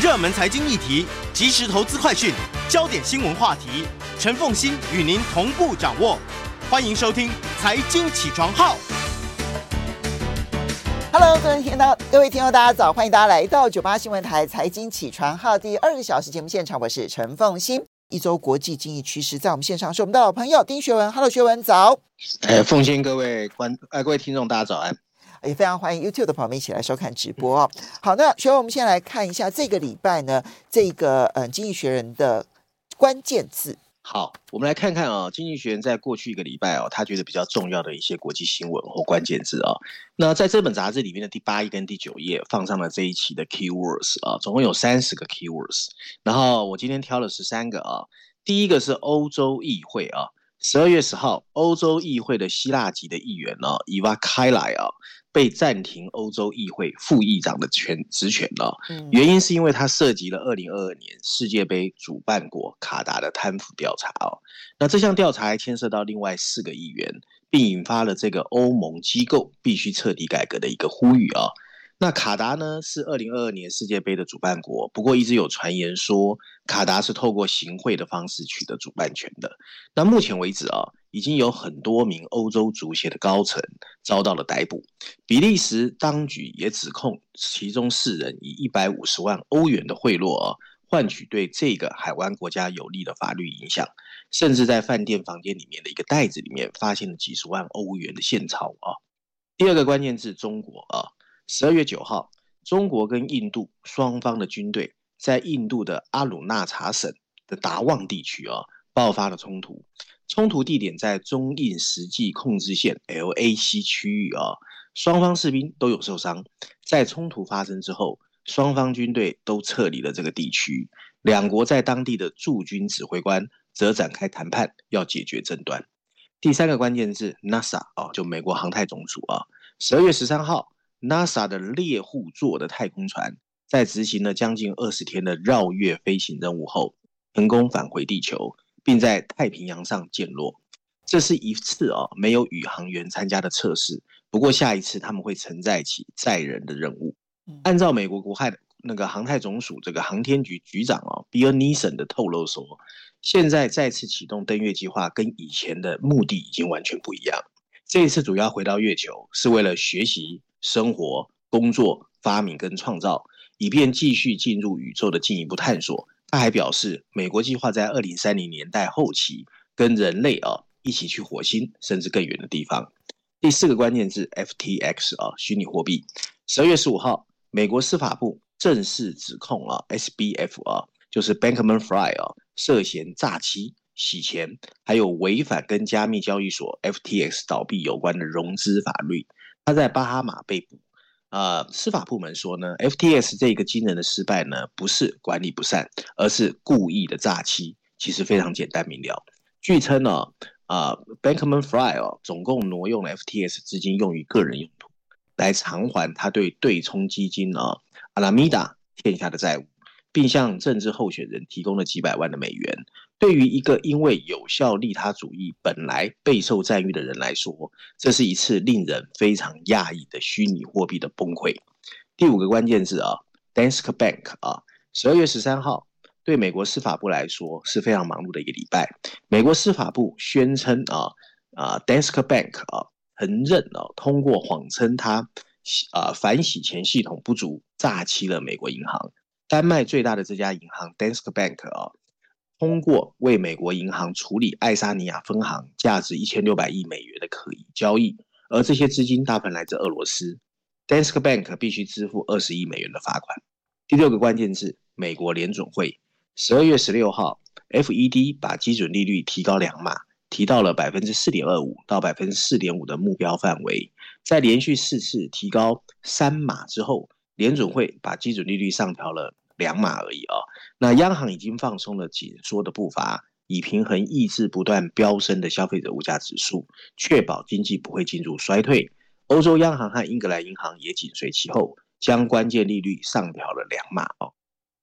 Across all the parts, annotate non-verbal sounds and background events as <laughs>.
热门财经议题、即时投资快讯、焦点新闻话题，陈凤欣与您同步掌握。欢迎收听《财经起床号》。Hello，各位听到各位听众，大家早，欢迎大家来到九八新闻台《财经起床号》第二个小时节目现场，我是陈凤欣。一周国际经济趋势，在我们线上是我们的老朋友丁学文。Hello，学文早。哎，凤欣各位观哎各位听众，大家早安。也非常欢迎 YouTube 的朋友们一起来收看直播哦。好，那学文，我们先来看一下这个礼拜呢，这个嗯，《经济学人》的关键字。好，我们来看看啊，《经济学人》在过去一个礼拜哦，他觉得比较重要的一些国际新闻或关键字啊。那在这本杂志里面的第八页跟第九页放上了这一期的 Keywords 啊，总共有三十个 Keywords。然后我今天挑了十三个啊。第一个是欧洲议会啊，十二月十号，欧洲议会的希腊籍的议员呢，伊娃开莱啊，被暂停欧洲议会副议长的权职权了。原因是因为他涉及了二零二二年世界杯主办国卡达的贪腐调查哦。那这项调查还牵涉到另外四个议员，并引发了这个欧盟机构必须彻底改革的一个呼吁啊。那卡达呢，是二零二二年世界杯的主办国，不过一直有传言说卡达是透过行贿的方式取得主办权的。那目前为止啊，已经有很多名欧洲足协的高层遭到了逮捕。比利时当局也指控其中四人以一百五十万欧元的贿赂啊，换取对这个海湾国家有利的法律影响，甚至在饭店房间里面的一个袋子里面发现了几十万欧元的现钞啊。第二个关键字中国啊。十二月九号，中国跟印度双方的军队在印度的阿鲁纳查省的达旺地区啊爆发了冲突。冲突地点在中印实际控制线 LAC 区域啊，双方士兵都有受伤。在冲突发生之后，双方军队都撤离了这个地区。两国在当地的驻军指挥官则展开谈判，要解决争端。第三个关键字 NASA 啊，就美国航太总署啊，十二月十三号。NASA 的猎户座的太空船在执行了将近二十天的绕月飞行任务后，成功返回地球，并在太平洋上降落。这是一次哦没有宇航员参加的测试，不过下一次他们会承载起载人的任务。按照美国国海的那个航太总署这个航天局局长哦 b i l l n i s s o n 的透露说，现在再次启动登月计划跟以前的目的已经完全不一样。这一次主要回到月球是为了学习。生活、工作、发明跟创造，以便继续进入宇宙的进一步探索。他还表示，美国计划在二零三零年代后期跟人类啊一起去火星，甚至更远的地方。第四个关键字 FTX 啊，虚拟货币。十二月十五号，美国司法部正式指控啊 SBF 啊，就是 Bankman-Fry 啊，涉嫌诈欺、洗钱，还有违反跟加密交易所 FTX 倒闭有关的融资法律。他在巴哈马被捕，呃，司法部门说呢，FTS 这个惊人的失败呢，不是管理不善，而是故意的诈欺。其实非常简单明了。据称呢，啊、Bankman-Fried 哦，总共挪用了 FTS 资金用于个人用途，来偿还他对对冲基金啊阿拉米达欠下的债务。并向政治候选人提供了几百万的美元。对于一个因为有效利他主义本来备受赞誉的人来说，这是一次令人非常讶异的虚拟货币的崩溃。第五个关键字啊，Danske Bank 啊，十二月十三号，对美国司法部来说是非常忙碌的一个礼拜。美国司法部宣称啊啊，Danske Bank 啊，承认啊，通过谎称他啊反洗钱系统不足，诈欺了美国银行。丹麦最大的这家银行 Danske Bank 啊，通过为美国银行处理爱沙尼亚分行价值一千六百亿美元的可疑交易，而这些资金大部分来自俄罗斯 Dansk Bank 必须支付二十亿美元的罚款。第六个关键字，美国联准会，十二月十六号，FED 把基准利率提高两码，提到了百分之四点二五到百分之四点五的目标范围，在连续四次提高三码之后，联准会把基准利率上调了。两码而已、哦，那央行已经放松了紧缩的步伐，以平衡抑制不断飙升的消费者物价指数，确保经济不会进入衰退。欧洲央行和英格兰银行也紧随其后，将关键利率上调了两码哦。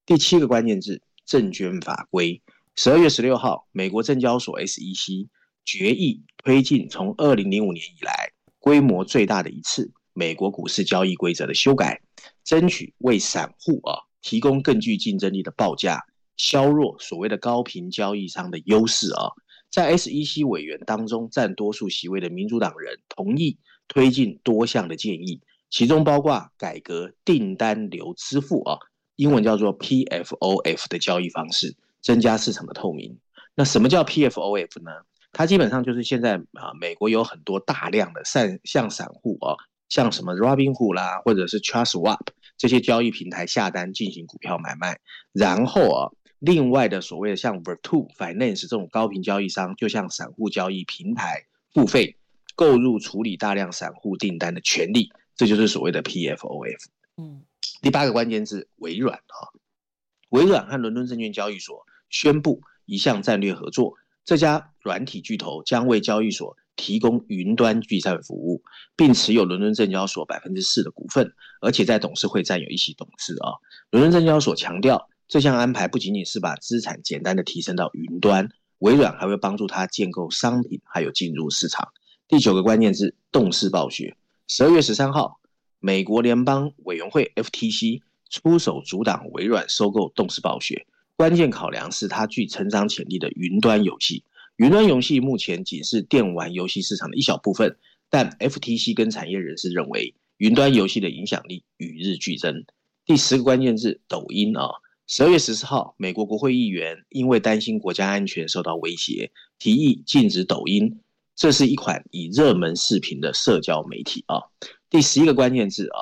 第七个关键字：证券法规。十二月十六号，美国证交所 SEC 决议推进从二零零五年以来规模最大的一次美国股市交易规则的修改，争取为散户啊提供更具竞争力的报价，削弱所谓的高频交易商的优势啊。在 SEC 委员当中，占多数席位的民主党人同意推进多项的建议，其中包括改革订单流支付啊，英文叫做 PFOF 的交易方式，增加市场的透明。那什么叫 PFOF 呢？它基本上就是现在啊，美国有很多大量的散向散户啊，像什么 Robinhood 啦，或者是 Trustwap，这些交易平台下单进行股票买卖，然后啊，另外的所谓的像 Virtu Finance 这种高频交易商，就像散户交易平台付费购入处理大量散户订单的权利，这就是所谓的 PFOF。嗯，第八个关键字微软啊，微软和伦敦证券交易所宣布一项战略合作。这家软体巨头将为交易所提供云端计算服务，并持有伦敦证交所百分之四的股份，而且在董事会占有一席董事啊。伦敦证交所强调，这项安排不仅仅是把资产简单的提升到云端，微软还会帮助他建构商品，还有进入市场。第九个关键字：动视暴雪。十二月十三号，美国联邦委员会 FTC 出手阻挡微软收购动视暴雪。关键考量是它具成长潜力的云端游戏。云端游戏目前仅是电玩游戏市场的一小部分，但 FTC 跟产业人士认为，云端游戏的影响力与日俱增。第十个关键字：抖音啊。十二月十四号，美国国会议员因为担心国家安全受到威胁，提议禁止抖音。这是一款以热门视频的社交媒体啊。第十一个关键字啊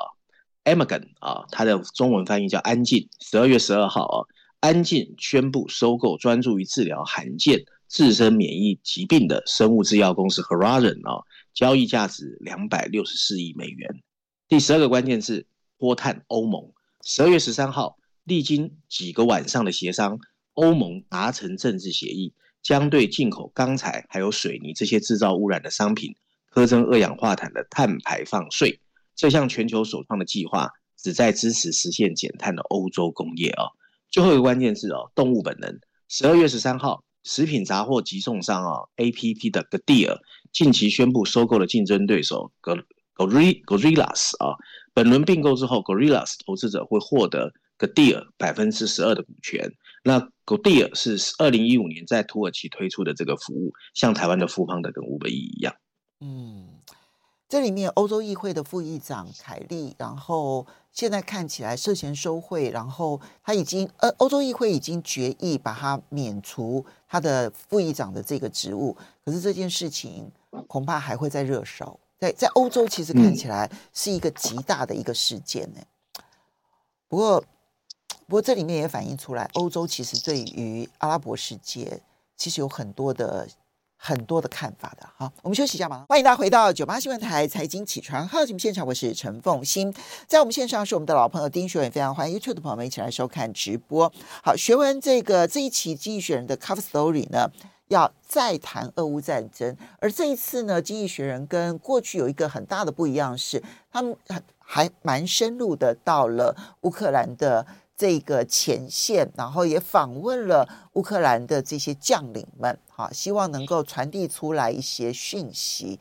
，Amagon 啊，它的中文翻译叫安进。十二月十二号啊。安进宣布收购专注于治疗罕见自身免疫疾病的生物制药公司 Horizon 啊，交易价值两百六十四亿美元。第十二个关键字：波碳欧盟。十二月十三号，历经几个晚上的协商，欧盟达成政治协议，将对进口钢材还有水泥这些制造污染的商品课征二氧化碳的碳排放税。这项全球首创的计划旨在支持实现减碳的欧洲工业啊。最后一个关键字哦，动物本能。十二月十三号，食品杂货集送商啊，APP 的 Getir 近期宣布收购了竞争对手 Gorillas 啊。本轮并购之后，Gorillas 投资者会获得 Getir 百分之十二的股权。那 Getir 是二零一五年在土耳其推出的这个服务，像台湾的富邦的跟 Uber 一样。嗯。这里面欧洲议会的副议长凯利，然后现在看起来涉嫌收贿，然后他已经呃，欧洲议会已经决议把他免除他的副议长的这个职务，可是这件事情恐怕还会再热烧，在在欧洲其实看起来是一个极大的一个事件呢。不过不过这里面也反映出来，欧洲其实对于阿拉伯世界其实有很多的。很多的看法的，好，我们休息一下嘛。欢迎大家回到九八新闻台财经起床号节目现场，我是陈凤欣，在我们线上是我们的老朋友丁学文，非常欢迎 YouTube 的朋友们一起来收看直播。好，学文这个这一期《经济学人》的 Cover Story 呢，要再谈俄乌战争，而这一次呢，《经济学人》跟过去有一个很大的不一样是，他们还蛮深入的到了乌克兰的。这个前线，然后也访问了乌克兰的这些将领们，哈，希望能够传递出来一些讯息。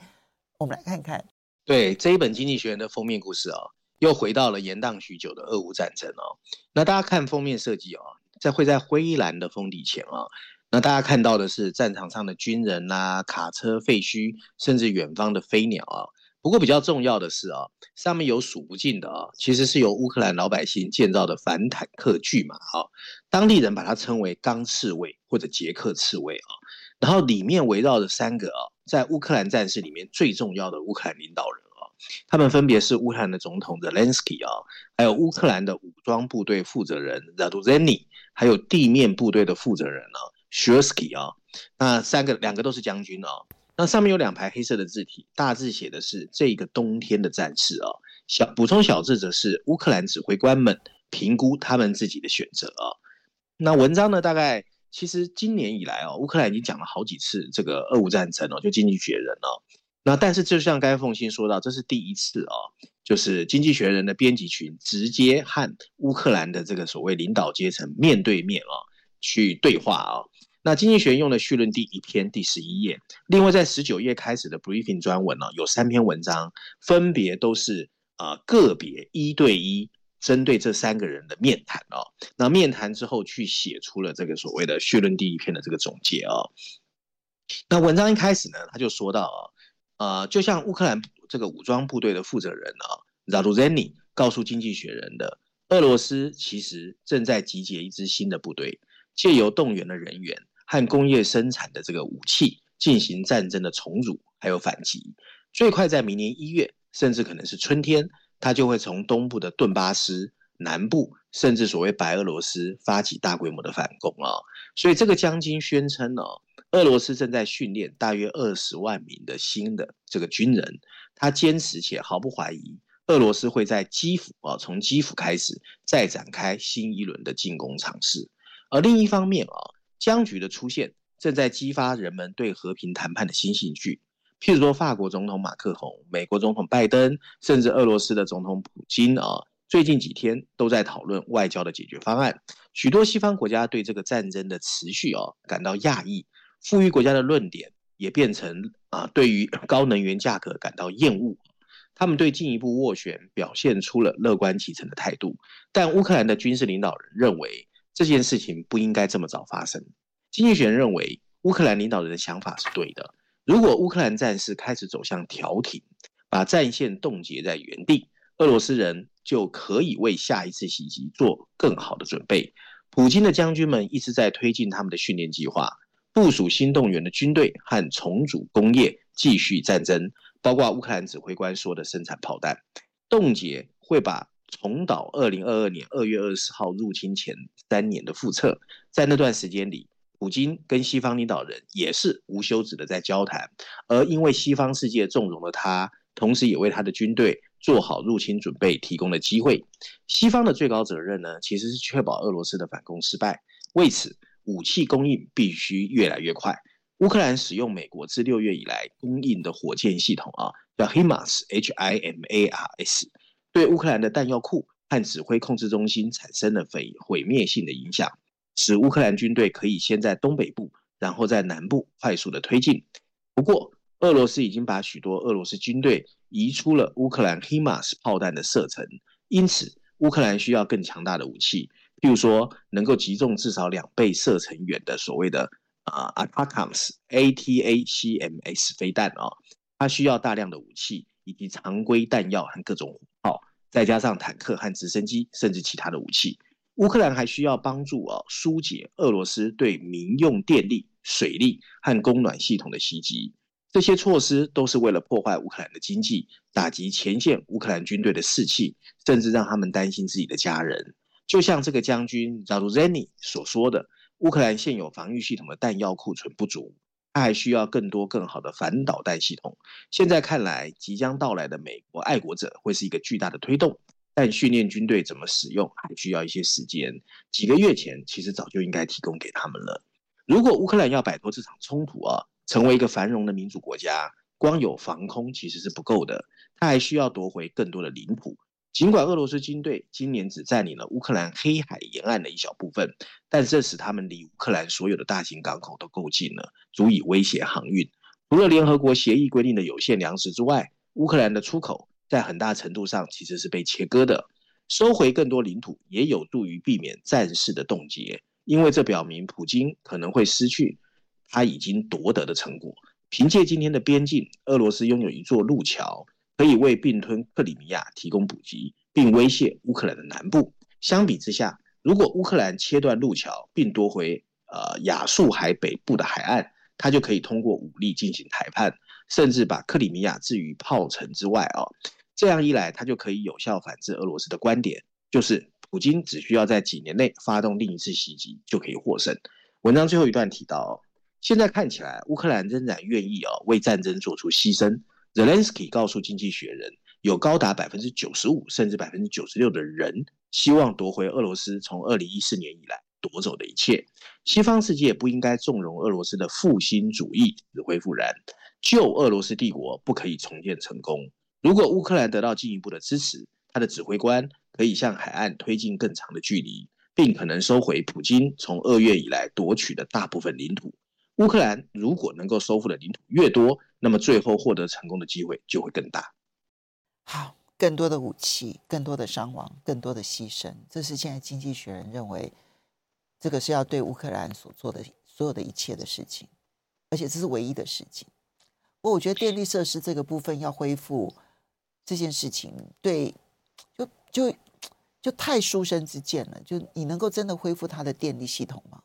我们来看看，对这一本《经济学人》的封面故事哦，又回到了延宕许久的俄乌战争哦。那大家看封面设计哦，在会在灰蓝的封底前哦，那大家看到的是战场上的军人啦、卡车废墟，甚至远方的飞鸟啊。不过比较重要的是啊，上面有数不尽的啊，其实是由乌克兰老百姓建造的反坦克巨马啊，当地人把它称为钢刺猬或者捷克刺猬啊。然后里面围绕着三个啊，在乌克兰战士里面最重要的乌克兰领导人啊，他们分别是乌克兰的总统泽连斯基啊，还有乌克兰的武装部队负责人扎杜泽尼，还有地面部队的负责人啊，谢尔斯基啊，那三个两个都是将军啊。那上面有两排黑色的字体，大字写的是“这个冬天的战事”啊，小补充小字则是乌克兰指挥官们评估他们自己的选择啊。那文章呢，大概其实今年以来哦，乌克兰已经讲了好几次这个俄乌战争哦，就《经济学人》哦。那但是就像刚才凤新说到，这是第一次哦，就是《经济学人》的编辑群直接和乌克兰的这个所谓领导阶层面对面啊去对话啊。那经济学用的绪论第一篇第十一页，另外在十九页开始的 briefing 专文呢，有三篇文章，分别都是啊个别一对一针对这三个人的面谈哦，那面谈之后去写出了这个所谓的绪论第一篇的这个总结哦。那文章一开始呢，他就说到啊，呃，就像乌克兰这个武装部队的负责人啊，Zaluzhnyi 告诉《经济学人》的，俄罗斯其实正在集结一支新的部队，借由动员的人员和工业生产的这个武器进行战争的重组还有反击，最快在明年一月，甚至可能是春天，他就会从东部的顿巴斯、南部甚至所谓白俄罗斯发起大规模的反攻啊！所以这个将军宣称呢。俄罗斯正在训练大约二十万名的新的这个军人，他坚持且毫不怀疑，俄罗斯会在基辅啊，从基辅开始再展开新一轮的进攻尝试。而另一方面啊，僵局的出现正在激发人们对和平谈判的新兴趣。譬如说，法国总统马克宏、美国总统拜登，甚至俄罗斯的总统普京啊，最近几天都在讨论外交的解决方案。许多西方国家对这个战争的持续啊感到讶异。富裕国家的论点也变成啊，对于高能源价格感到厌恶，他们对进一步斡旋表现出了乐观其成的态度。但乌克兰的军事领导人认为这件事情不应该这么早发生。经济学人认为乌克兰领导人的想法是对的。如果乌克兰战事开始走向调停，把战线冻结在原地，俄罗斯人就可以为下一次袭击做更好的准备。普京的将军们一直在推进他们的训练计划。部署新动员的军队和重组工业，继续战争，包括乌克兰指挥官说的生产炮弹。冻结会把重蹈二零二二年二月二十号入侵前三年的覆辙。在那段时间里，普京跟西方领导人也是无休止的在交谈，而因为西方世界纵容了他，同时也为他的军队做好入侵准备提供了机会。西方的最高责任呢，其实是确保俄罗斯的反攻失败。为此，武器供应必须越来越快。乌克兰使用美国自六月以来供应的火箭系统啊，叫 HIMARS，H-I-M-A-R-S，对乌克兰的弹药库和指挥控制中心产生了毁毁灭性的影响，使乌克兰军队可以先在东北部，然后在南部快速的推进。不过，俄罗斯已经把许多俄罗斯军队移出了乌克兰 HIMARS 炮弹的射程，因此乌克兰需要更强大的武器。譬如说，能够击中至少两倍射程远的所谓的啊 ATACMS ATACMS 飞弹啊，它需要大量的武器以及常规弹药和各种，再加上坦克和直升机，甚至其他的武器。乌克兰还需要帮助啊，疏解俄罗斯对民用电力、水利和供暖系统的袭击。这些措施都是为了破坏乌克兰的经济，打击前线乌克兰军队的士气，甚至让他们担心自己的家人。就像这个将军 Zaluzhnyi 所说的，乌克兰现有防御系统的弹药库存不足，他还需要更多更好的反导弹系统。现在看来，即将到来的美国爱国者会是一个巨大的推动，但训练军队怎么使用还需要一些时间。几个月前，其实早就应该提供给他们了。如果乌克兰要摆脱这场冲突啊，成为一个繁荣的民主国家，光有防空其实是不够的，他还需要夺回更多的领土。尽管俄罗斯军队今年只占领了乌克兰黑海沿岸的一小部分，但这使他们离乌克兰所有的大型港口都够近了，足以威胁航运。除了联合国协议规定的有限粮食之外，乌克兰的出口在很大程度上其实是被切割的。收回更多领土也有助于避免战事的冻结，因为这表明普京可能会失去他已经夺得的成果。凭借今天的边境，俄罗斯拥有一座路桥。可以为并吞克里米亚提供补给，并威胁乌克兰的南部。相比之下，如果乌克兰切断路桥并夺回呃亚速海北部的海岸，他就可以通过武力进行谈判，甚至把克里米亚置于炮城之外啊。这样一来，他就可以有效反制俄罗斯的观点，就是普京只需要在几年内发动另一次袭击就可以获胜。文章最后一段提到，现在看起来乌克兰仍然愿意啊为战争做出牺牲。Zelensky 告诉《经济学人》，有高达百分之九十五甚至百分之九十六的人希望夺回俄罗斯从二零一四年以来夺走的一切。西方世界不应该纵容俄罗斯的复兴主义死灰复燃，旧俄罗斯帝国不可以重建成功。如果乌克兰得到进一步的支持，他的指挥官可以向海岸推进更长的距离，并可能收回普京从二月以来夺取的大部分领土。乌克兰如果能够收复的领土越多，那么最后获得成功的机会就会更大。好，更多的武器、更多的伤亡、更多的牺牲，这是现在经济学人认为这个是要对乌克兰所做的所有的一切的事情，而且这是唯一的事情。不过，我觉得电力设施这个部分要恢复这件事情，对，就就就太书生之见了。就你能够真的恢复它的电力系统吗？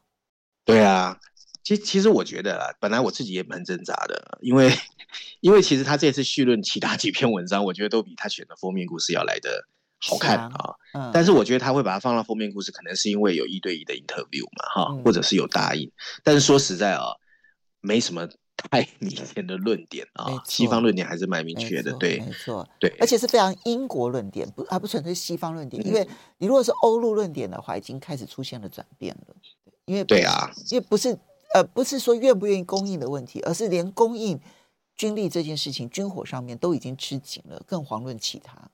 对啊。其实，其实我觉得啊，本来我自己也蛮挣扎的，因为，<laughs> 因为其实他这次绪论其他几篇文章，我觉得都比他选的封面故事要来的好看啊。啊嗯、但是我觉得他会把它放到封面故事，可能是因为有一对一的 interview 嘛，哈、嗯，或者是有答应。但是说实在啊，没什么太 <laughs> 明显的论点啊，西方论点还是蛮明确的，错对，没错，对，而且是非常英国论点，不，还不纯粹西方论点，嗯、因为你如果是欧陆论点的话，已经开始出现了转变了，因为对啊，因为不是。呃，不是说愿不愿意供应的问题，而是连供应军力这件事情，军火上面都已经吃紧了，更遑论其他。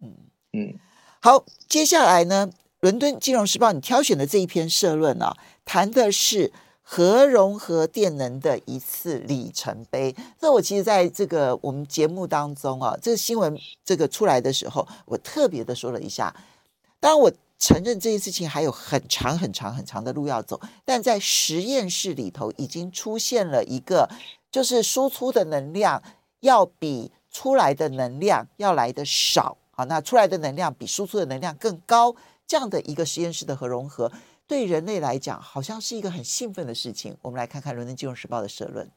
嗯嗯，好，接下来呢，《伦敦金融时报》你挑选的这一篇社论啊，谈的是核融合电能的一次里程碑。这我其实在这个我们节目当中啊，这个新闻这个出来的时候，我特别的说了一下。当然我。承认这件事情还有很长很长很长的路要走，但在实验室里头已经出现了一个，就是输出的能量要比出来的能量要来得少，好，那出来的能量比输出的能量更高，这样的一个实验室的核融合，对人类来讲好像是一个很兴奋的事情。我们来看看《伦敦金融时报》的社论。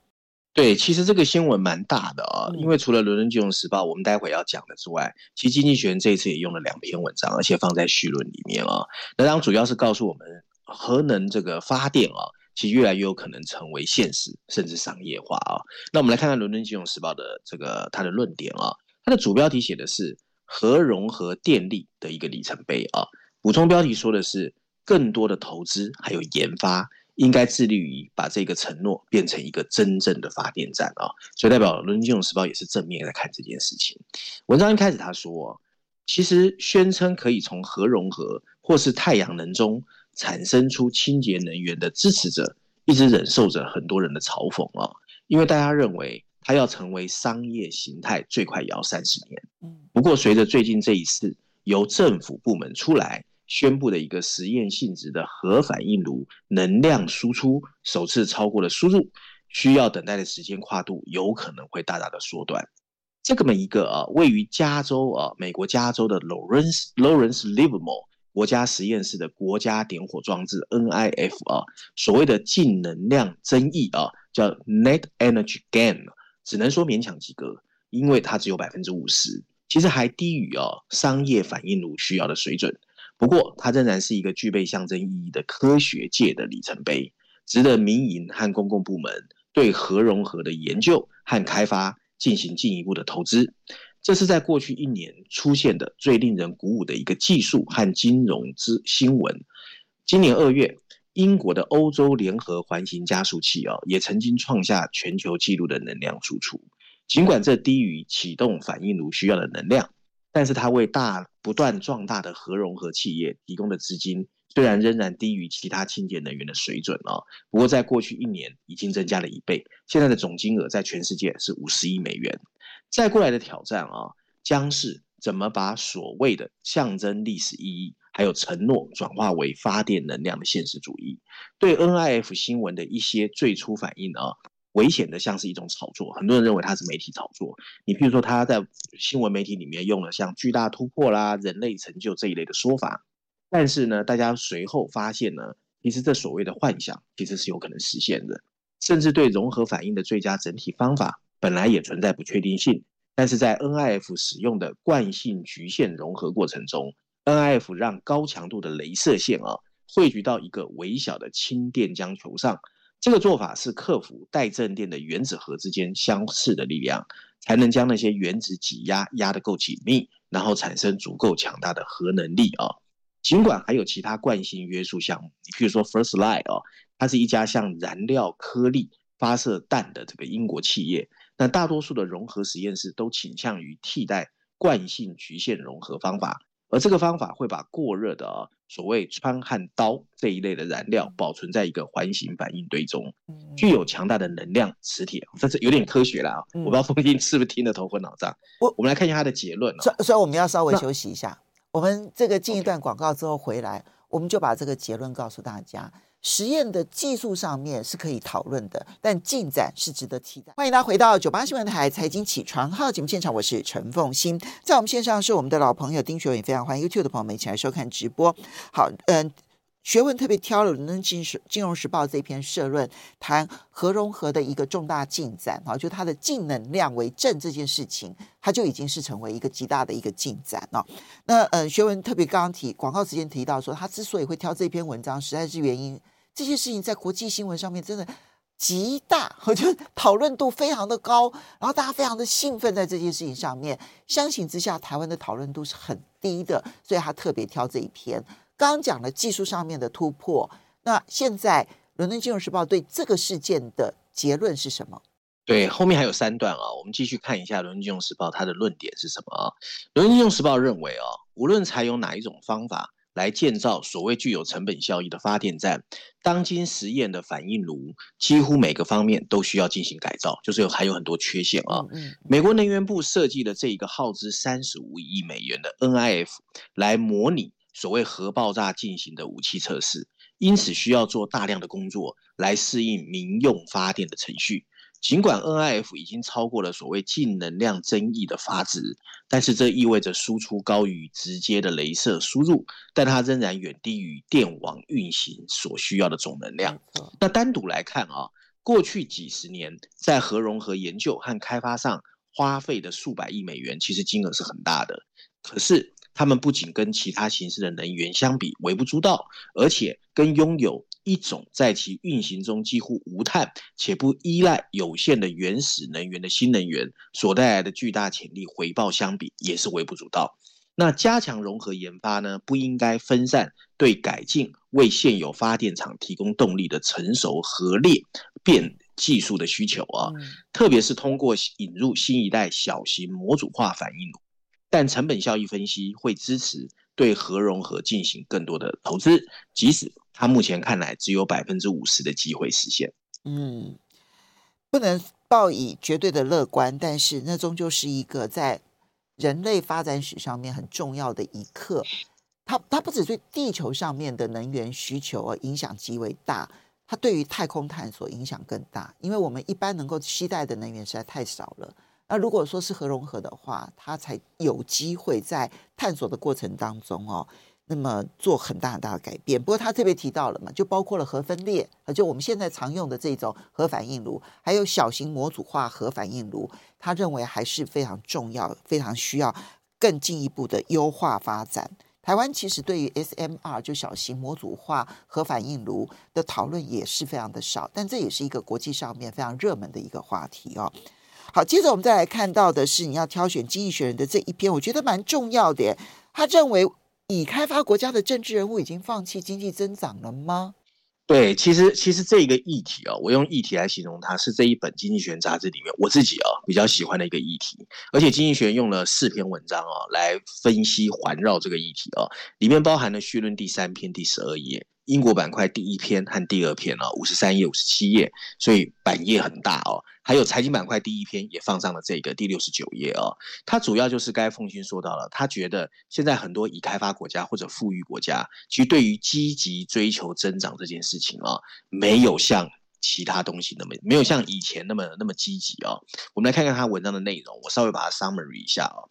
对，其实这个新闻蛮大的啊，因为除了《伦敦金融时报》我们待会要讲的之外，其实《经济学人》这一次也用了两篇文章，而且放在序论里面啊。那当然主要是告诉我们，核能这个发电啊，其实越来越有可能成为现实，甚至商业化啊。那我们来看看《伦敦金融时报》的这个它的论点啊，它的主标题写的是核融合电力的一个里程碑啊，补充标题说的是更多的投资还有研发。应该致力于把这个承诺变成一个真正的发电站啊，所以代表《伦敦金融时报》也是正面来看这件事情。文章一开始他说，其实宣称可以从核融合或是太阳能中产生出清洁能源的支持者，一直忍受着很多人的嘲讽啊，因为大家认为它要成为商业形态，最快也要三十年。不过随着最近这一次由政府部门出来。宣布的一个实验性质的核反应炉能量输出首次超过了输入，需要等待的时间跨度有可能会大大的缩短。这么一个啊，位于加州啊，美国加州的 Lawrence Lawrence Livermore 国家实验室的国家点火装置 NIF 啊，所谓的净能量增益啊，叫 Net Energy Gain，只能说勉强及格，因为它只有百分之五十，其实还低于啊商业反应炉需要的水准。不过，它仍然是一个具备象征意义的科学界的里程碑，值得民营和公共部门对核融合的研究和开发进行进一步的投资。这是在过去一年出现的最令人鼓舞的一个技术和金融之新闻。今年二月，英国的欧洲联合环形加速器啊，也曾经创下全球纪录的能量输出，尽管这低于启动反应炉需要的能量。但是它为大不断壮大的核融合企业提供的资金，虽然仍然低于其他清洁能源的水准啊，不过在过去一年已经增加了一倍，现在的总金额在全世界是五十亿美元。再过来的挑战啊，将是怎么把所谓的象征历史意义还有承诺转化为发电能量的现实主义。对 NIF 新闻的一些最初反应啊。危险的像是一种炒作，很多人认为它是媒体炒作。你譬如说，他在新闻媒体里面用了像巨大突破啦、人类成就这一类的说法，但是呢，大家随后发现呢，其实这所谓的幻想其实是有可能实现的，甚至对融合反应的最佳整体方法本来也存在不确定性。但是在 NIF 使用的惯性局限融合过程中，NIF 让高强度的镭射线啊汇聚到一个微小的氢电浆球上。这个做法是克服带正电的原子核之间相似的力量，才能将那些原子挤压压得够紧密，然后产生足够强大的核能力啊。尽管还有其他惯性约束项目，你譬如说 First Light 啊，它是一家向燃料颗粒发射弹的这个英国企业，但大多数的融合实验室都倾向于替代惯性局限融合方法，而这个方法会把过热的啊所谓氚和氘这一类的燃料保存在一个环形反应堆中，具有强大的能量磁铁，这是有点科学了啊！我不知道风清是不是听得头昏脑胀？我我们来看一下它的结论。所所以我们要稍微休息一下，我们这个进一段广告之后回来，我们就把这个结论告诉大家。实验的技术上面是可以讨论的，但进展是值得期待。欢迎大家回到九八新闻台财经起床号节目现场，我是陈凤欣，在我们线上是我们的老朋友丁学文，非常欢迎 YouTube 的朋友们一起来收看直播。好，嗯。学文特别挑了《伦敦金金融时报》这篇社论，谈核融合的一个重大进展啊，就它的净能量为正这件事情，它就已经是成为一个极大的一个进展了。那呃，学文特别刚刚提广告时间提到说，他之所以会挑这篇文章，实在是原因这些事情在国际新闻上面真的极大，我觉得讨论度非常的高，然后大家非常的兴奋在这件事情上面。相形之下，台湾的讨论度是很低的，所以他特别挑这一篇。刚刚讲了技术上面的突破，那现在《伦敦金融时报》对这个事件的结论是什么？对，后面还有三段啊，我们继续看一下《伦敦金融时报》它的论点是什么啊？《伦敦金融时报》认为啊，无论采用哪一种方法来建造所谓具有成本效益的发电站，当今实验的反应炉几乎每个方面都需要进行改造，就是有还有很多缺陷啊。美国能源部设计的这一个耗资三十五亿美元的 NIF 来模拟。所谓核爆炸进行的武器测试，因此需要做大量的工作来适应民用发电的程序。尽管 NIF 已经超过了所谓净能量争议的阀值，但是这意味着输出高于直接的镭射输入，但它仍然远低于电网运行所需要的总能量。那单独来看啊，过去几十年在核融合研究和开发上花费的数百亿美元，其实金额是很大的。可是，他们不仅跟其他形式的能源相比微不足道，而且跟拥有一种在其运行中几乎无碳且不依赖有限的原始能源的新能源所带来的巨大潜力回报相比，也是微不足道。那加强融合研发呢，不应该分散对改进为现有发电厂提供动力的成熟核裂变技术的需求啊，特别是通过引入新一代小型模组化反应炉。但成本效益分析会支持对核融合进行更多的投资，即使它目前看来只有百分之五十的机会实现。嗯，不能抱以绝对的乐观，但是那终究是一个在人类发展史上面很重要的一刻。它它不只对地球上面的能源需求而影响极为大，它对于太空探索影响更大，因为我们一般能够期待的能源实在太少了。那如果说是核融合的话，它才有机会在探索的过程当中哦，那么做很大很大的改变。不过他特别提到了嘛，就包括了核分裂，就我们现在常用的这种核反应炉，还有小型模组化核反应炉，他认为还是非常重要，非常需要更进一步的优化发展。台湾其实对于 SMR 就小型模组化核反应炉的讨论也是非常的少，但这也是一个国际上面非常热门的一个话题哦。好，接着我们再来看到的是，你要挑选《经济学人》的这一篇，我觉得蛮重要的。他认为，已开发国家的政治人物已经放弃经济增长了吗？对，其实其实这一个议题、哦，我用议题来形容它，是这一本《经济学人》杂志里面我自己、哦、比较喜欢的一个议题。而且，《经济学人》用了四篇文章、哦、来分析环绕这个议题、哦，里面包含了绪论第三篇第十二页。英国板块第一篇和第二篇哦，五十三页、五十七页，所以版页很大哦。还有财经板块第一篇也放上了这个第六十九页哦。它主要就是该凤馨说到了，他觉得现在很多已开发国家或者富裕国家，其实对于积极追求增长这件事情啊，没有像其他东西那么没有像以前那么那么积极哦。我们来看看他文章的内容，我稍微把它 summary 一下哦。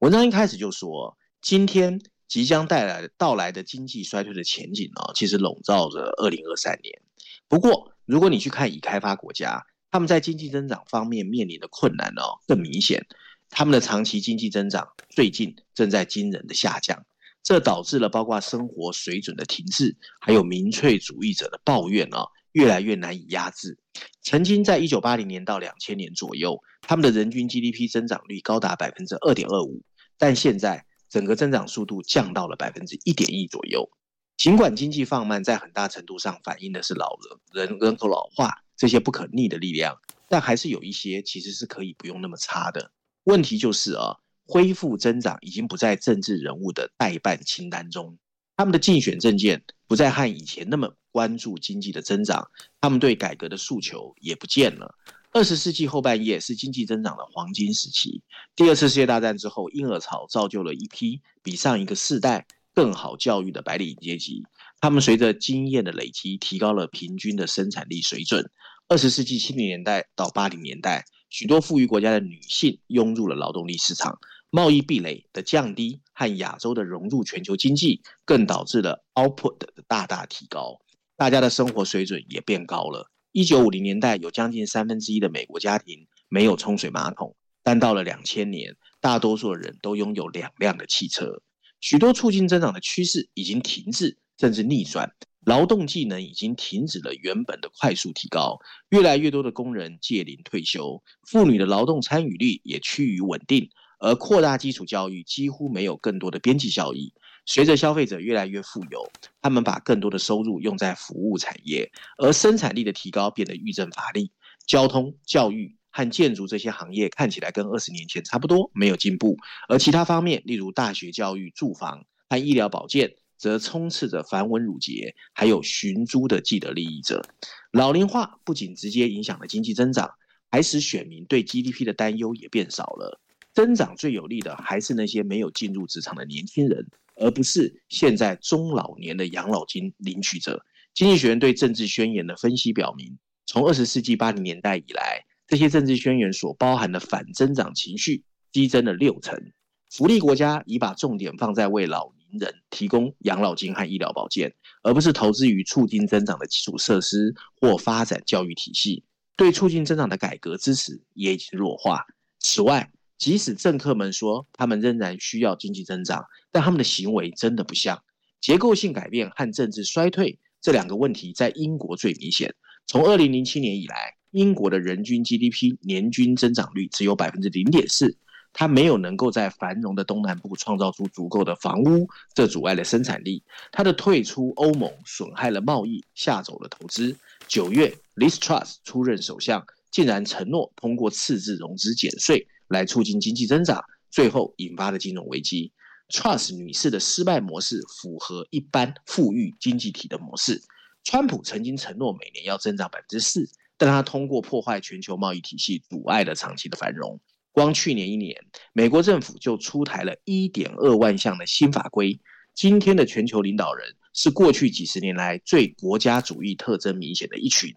文章一开始就说，今天。即将带来到来的经济衰退的前景呢，其实笼罩着二零二三年。不过，如果你去看已开发国家，他们在经济增长方面面临的困难呢更明显。他们的长期经济增长最近正在惊人的下降，这导致了包括生活水准的停滞，还有民粹主义者的抱怨呢越来越难以压制。曾经在一九八零年到两千年左右，他们的人均 GDP 增长率高达百分之二点二五，但现在。整个增长速度降到了百分之一点一左右。尽管经济放慢，在很大程度上反映的是老人人人口老化这些不可逆的力量，但还是有一些其实是可以不用那么差的。问题就是啊，恢复增长已经不在政治人物的待办清单中，他们的竞选政见不再和以前那么关注经济的增长，他们对改革的诉求也不见了。二十世纪后半叶是经济增长的黄金时期，第二次世界大战之后，婴儿潮造就了一批比上一个世代更好教育的白领阶级，他们随着经验的累积，提高了平均的生产力水准。二十世纪七零年代到八零年代，许多富裕国家的女性涌入了劳动力市场，贸易壁垒的降低和亚洲的融入全球经济，更导致了 output 的大大提高，大家的生活水准也变高了。一九五零年代，有将近三分之一的美国家庭没有冲水马桶，但到了两千年，大多数人都拥有两辆的汽车。许多促进增长的趋势已经停滞，甚至逆转。劳动技能已经停止了原本的快速提高，越来越多的工人届龄退休，妇女的劳动参与率也趋于稳定，而扩大基础教育几乎没有更多的边际效益。随着消费者越来越富有，他们把更多的收入用在服务产业，而生产力的提高变得愈见乏力。交通、教育和建筑这些行业看起来跟二十年前差不多，没有进步，而其他方面，例如大学教育、住房和医疗保健。则充斥着繁文缛节，还有寻租的既得利益者。老龄化不仅直接影响了经济增长，还使选民对 GDP 的担忧也变少了。增长最有利的还是那些没有进入职场的年轻人，而不是现在中老年的养老金领取者。经济学人对政治宣言的分析表明，从二十世纪八零年代以来，这些政治宣言所包含的反增长情绪激增了六成。福利国家已把重点放在为老年人提供养老金和医疗保健，而不是投资于促进增长的基础设施或发展教育体系。对促进增长的改革支持也已经弱化。此外，即使政客们说他们仍然需要经济增长，但他们的行为真的不像。结构性改变和政治衰退这两个问题在英国最明显。从二零零七年以来，英国的人均 GDP 年均增长率只有百分之零点四。它没有能够在繁荣的东南部创造出足够的房屋，这阻碍了生产力。它的退出欧盟损害了贸易，吓走了投资。九月，Liz Truss 出任首相，竟然承诺通过赤字融资减税来促进经济增长，最后引发了金融危机。Trust 女士的失败模式符合一般富裕经济体的模式。川普曾经承诺每年要增长百分之四，但他通过破坏全球贸易体系，阻碍了长期的繁荣。光去年一年，美国政府就出台了一点二万项的新法规。今天的全球领导人是过去几十年来最国家主义特征明显的一群。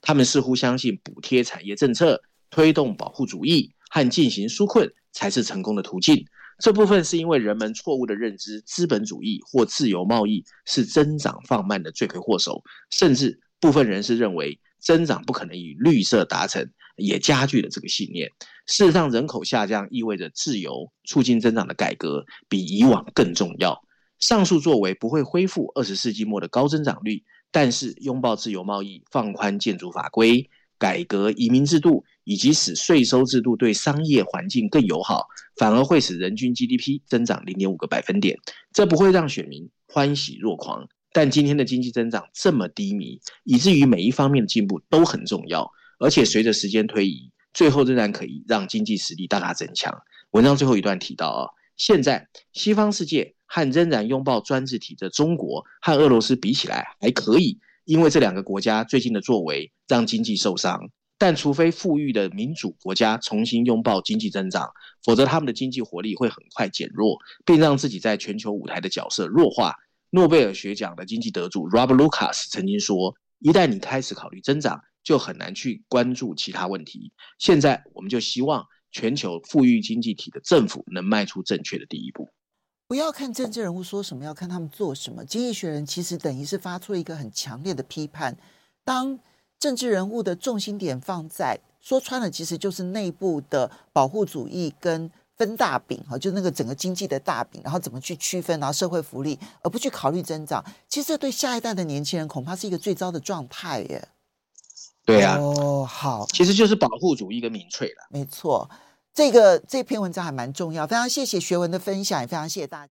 他们似乎相信补贴产业政策、推动保护主义和进行纾困才是成功的途径。这部分是因为人们错误的认知，资本主义或自由贸易是增长放慢的罪魁祸首。甚至部分人士认为，增长不可能与绿色达成。也加剧了这个信念。事实上，人口下降意味着自由促进增长的改革比以往更重要。上述作为不会恢复二十世纪末的高增长率，但是拥抱自由贸易、放宽建筑法规、改革移民制度，以及使税收制度对商业环境更友好，反而会使人均 GDP 增长零点五个百分点。这不会让选民欢喜若狂。但今天的经济增长这么低迷，以至于每一方面的进步都很重要。而且随着时间推移，最后仍然可以让经济实力大大增强。文章最后一段提到啊，现在西方世界和仍然拥抱专制体的中国和俄罗斯比起来还可以，因为这两个国家最近的作为让经济受伤。但除非富裕的民主国家重新拥抱经济增长，否则他们的经济活力会很快减弱，并让自己在全球舞台的角色弱化。诺贝尔学奖的经济得主 Rob Lucas 曾经说：“一旦你开始考虑增长。”就很难去关注其他问题。现在，我们就希望全球富裕经济体的政府能迈出正确的第一步。不要看政治人物说什么，要看他们做什么。经济学人其实等于是发出了一个很强烈的批判：当政治人物的重心点放在说穿了，其实就是内部的保护主义跟分大饼哈，就那个整个经济的大饼，然后怎么去区分，然后社会福利，而不去考虑增长。其实这对下一代的年轻人恐怕是一个最糟的状态耶。对啊，哦，好，其实就是保护主义跟民粹了。没错，这个这篇文章还蛮重要，非常谢谢学文的分享，也非常谢谢大家。